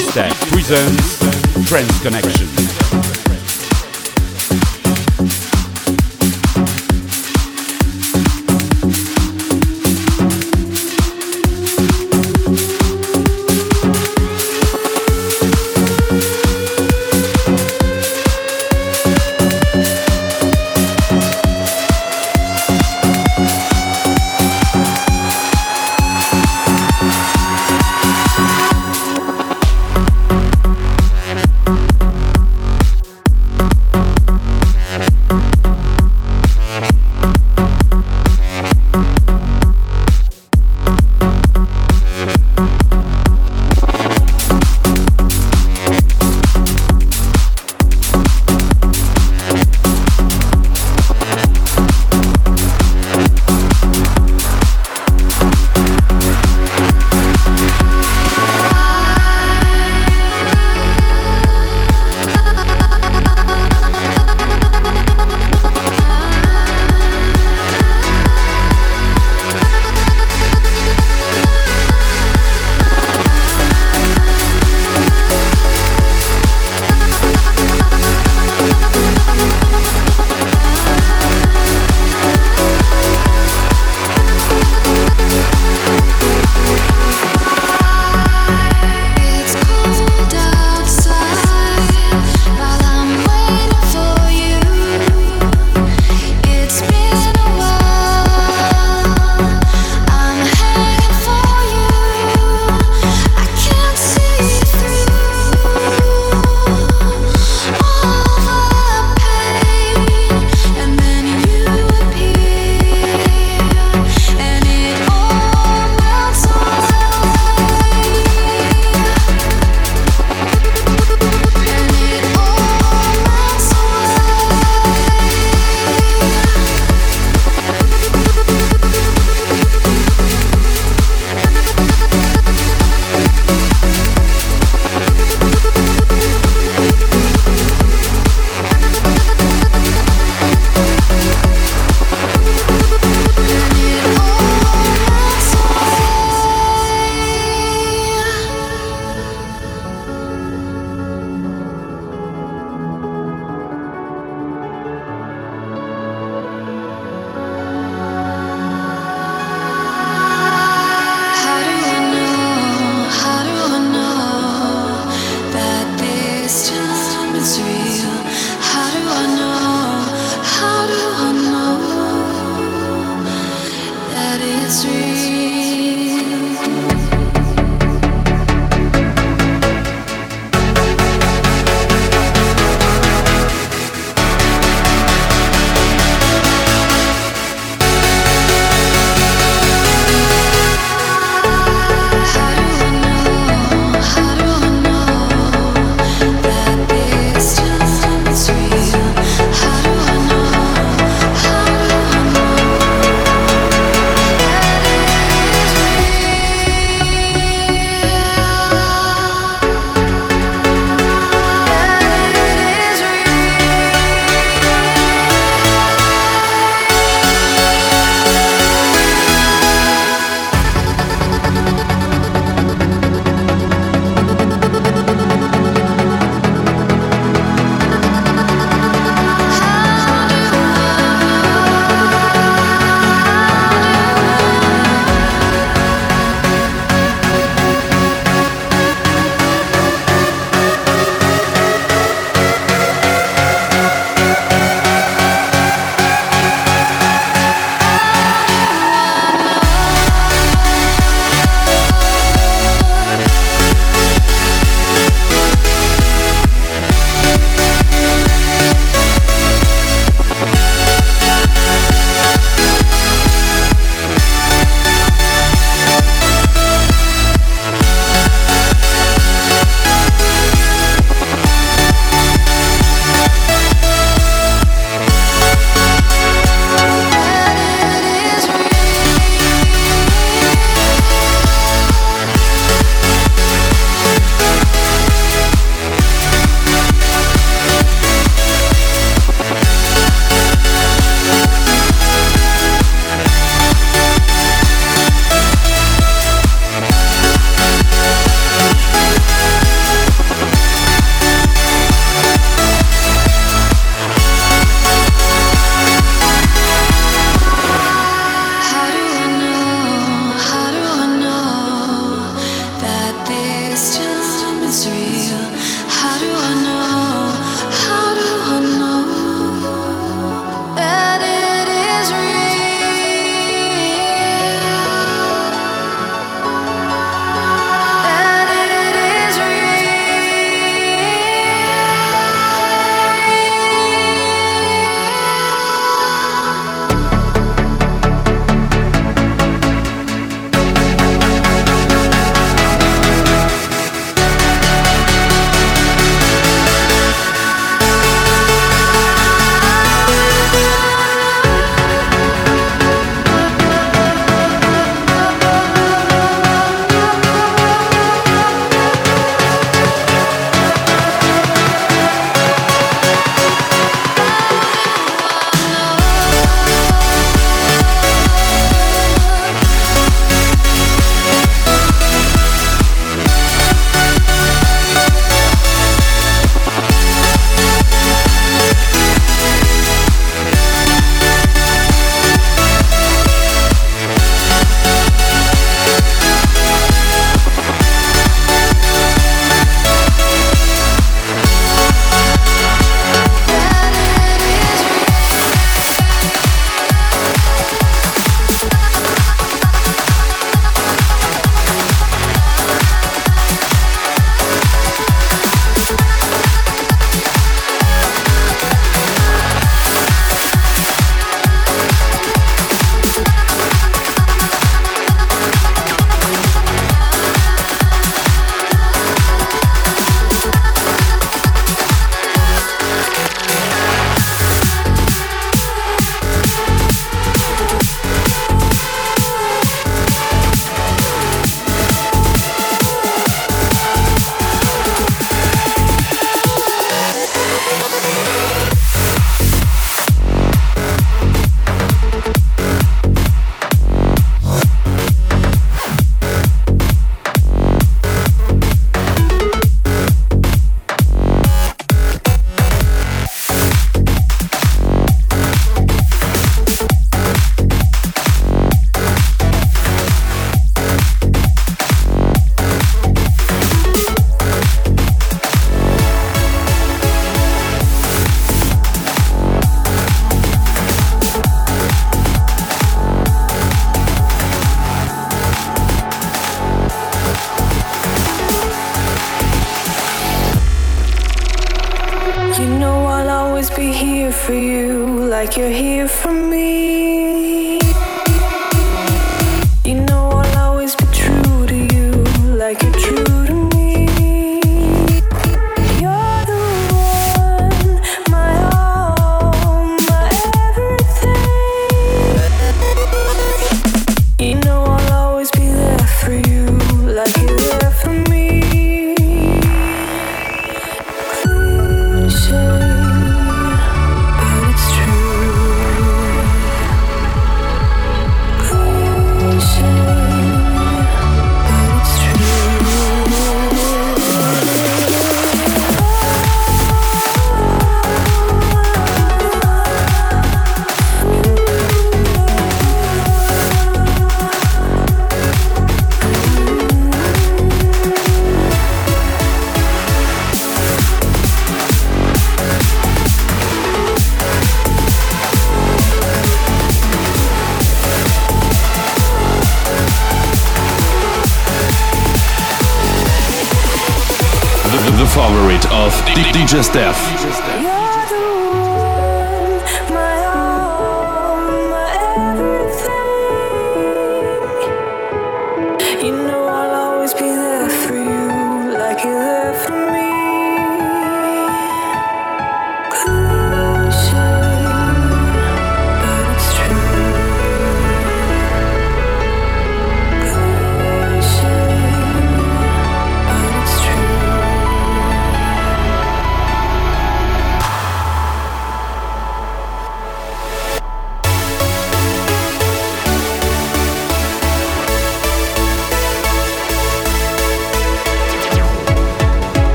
Steph presents Trance Connection.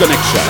Connection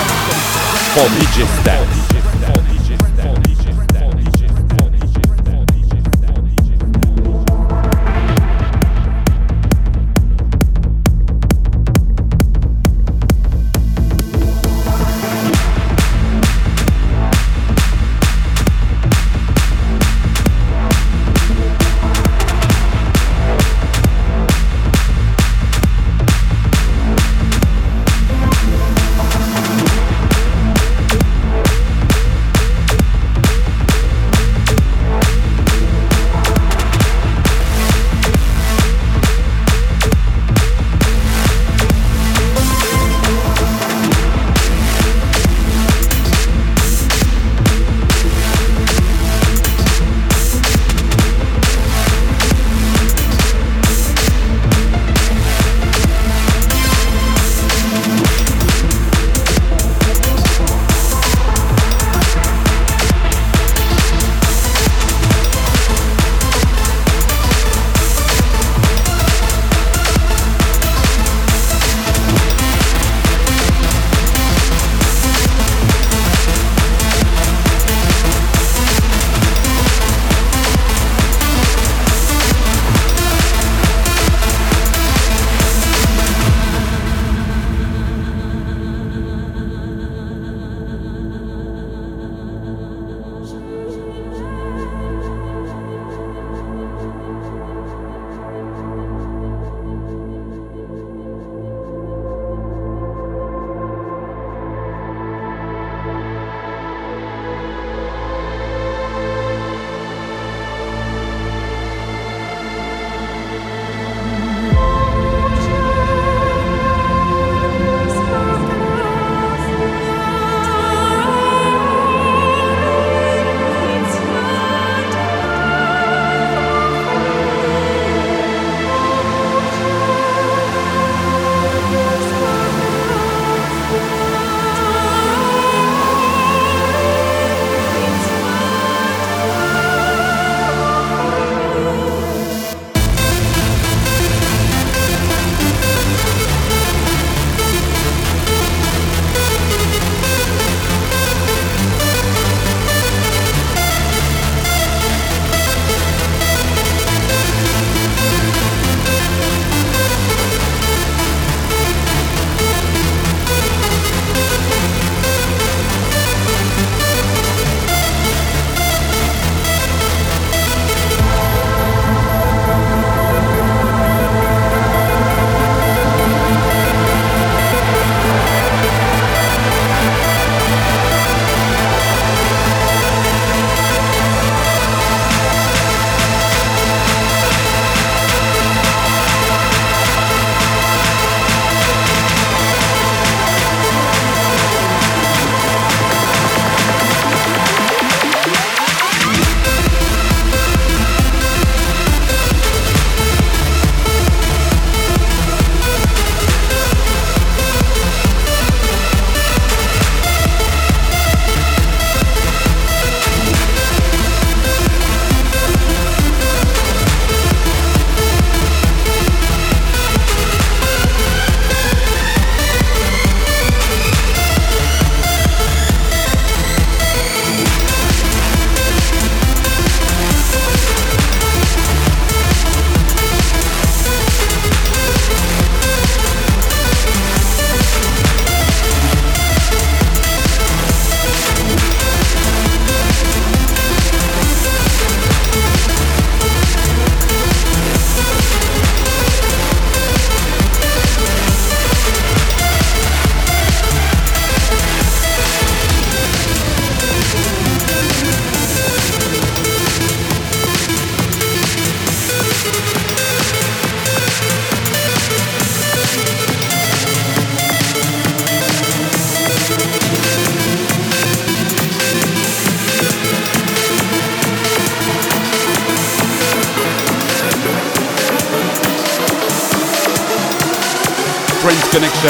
Connection,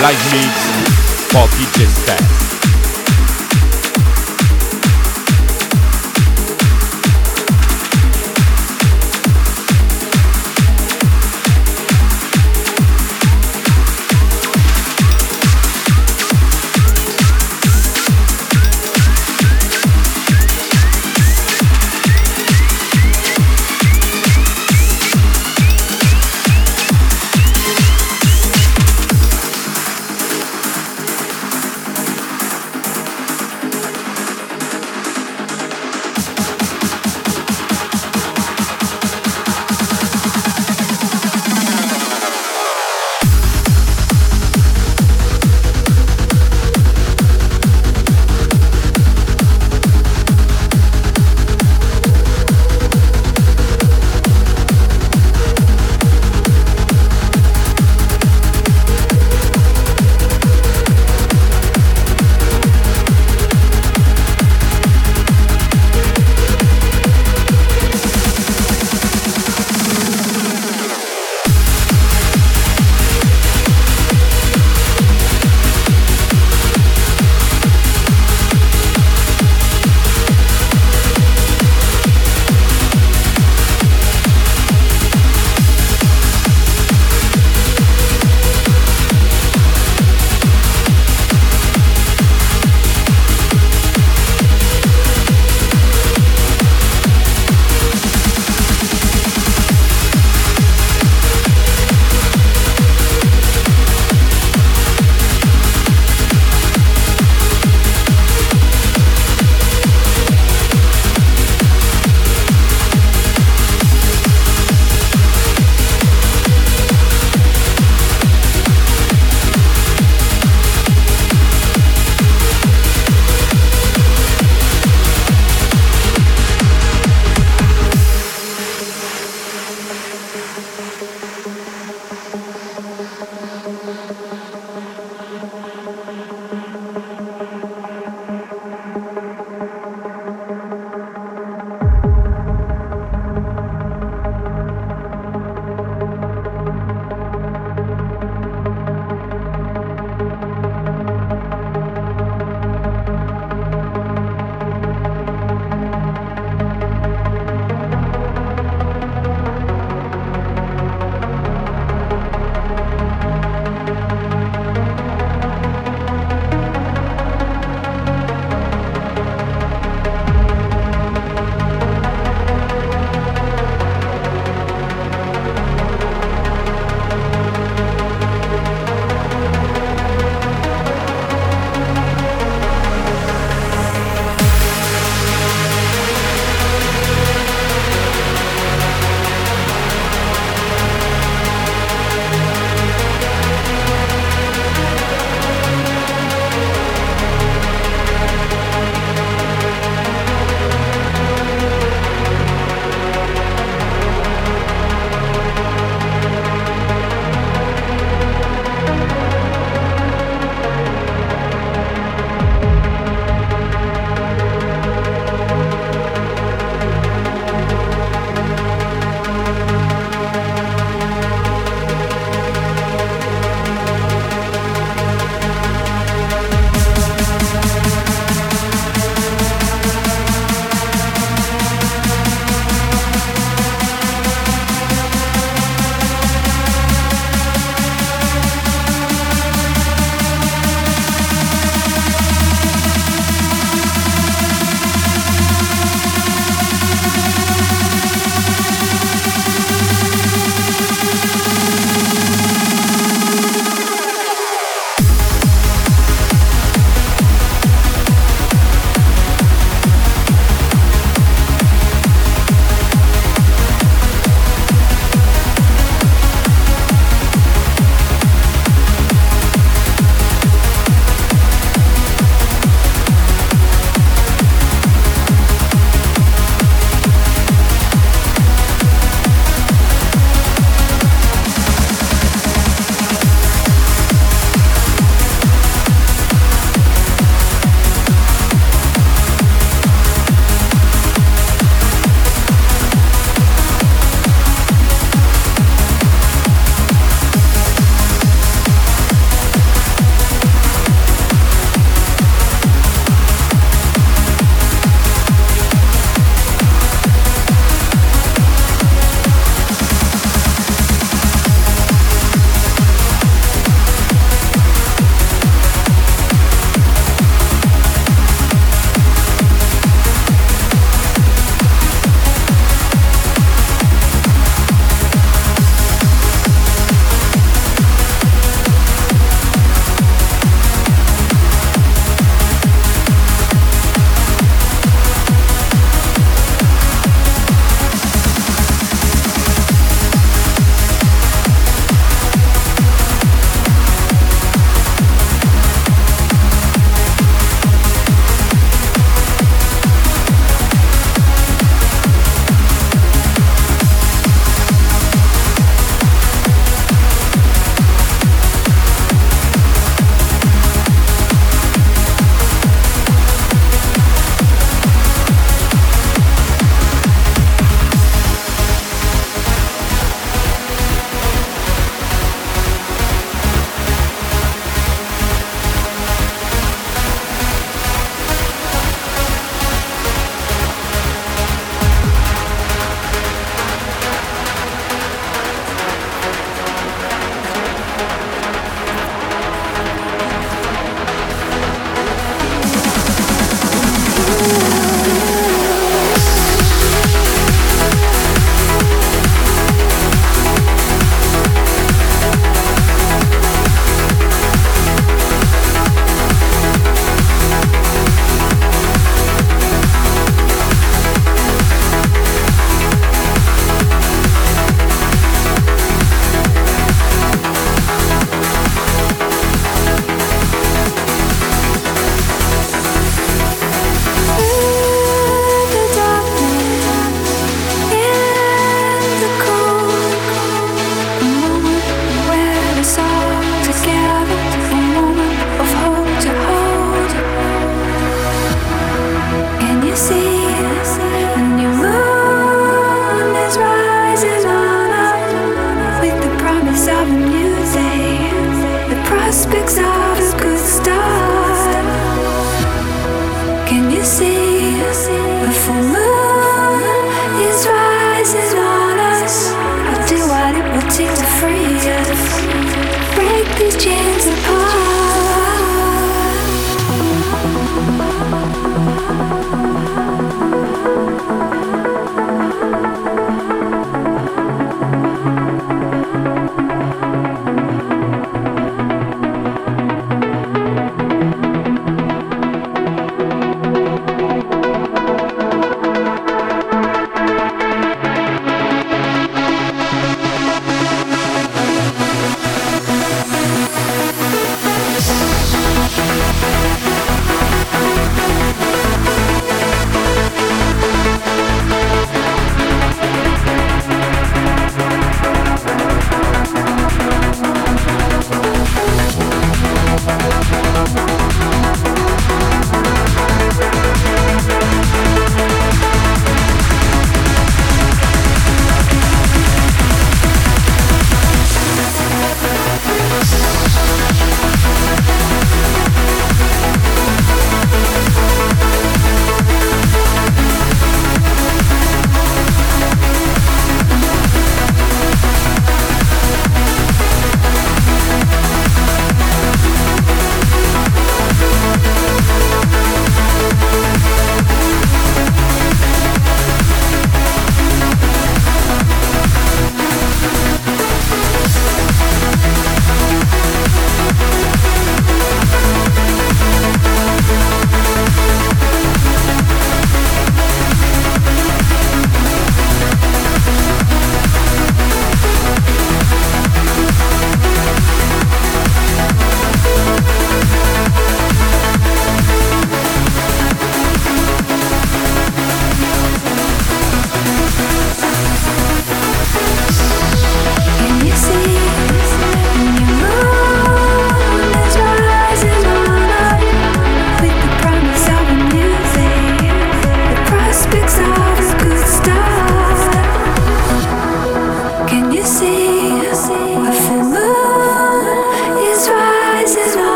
live mix for DJ Steph.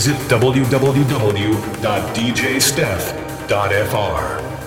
Visit www.djsteph.fr.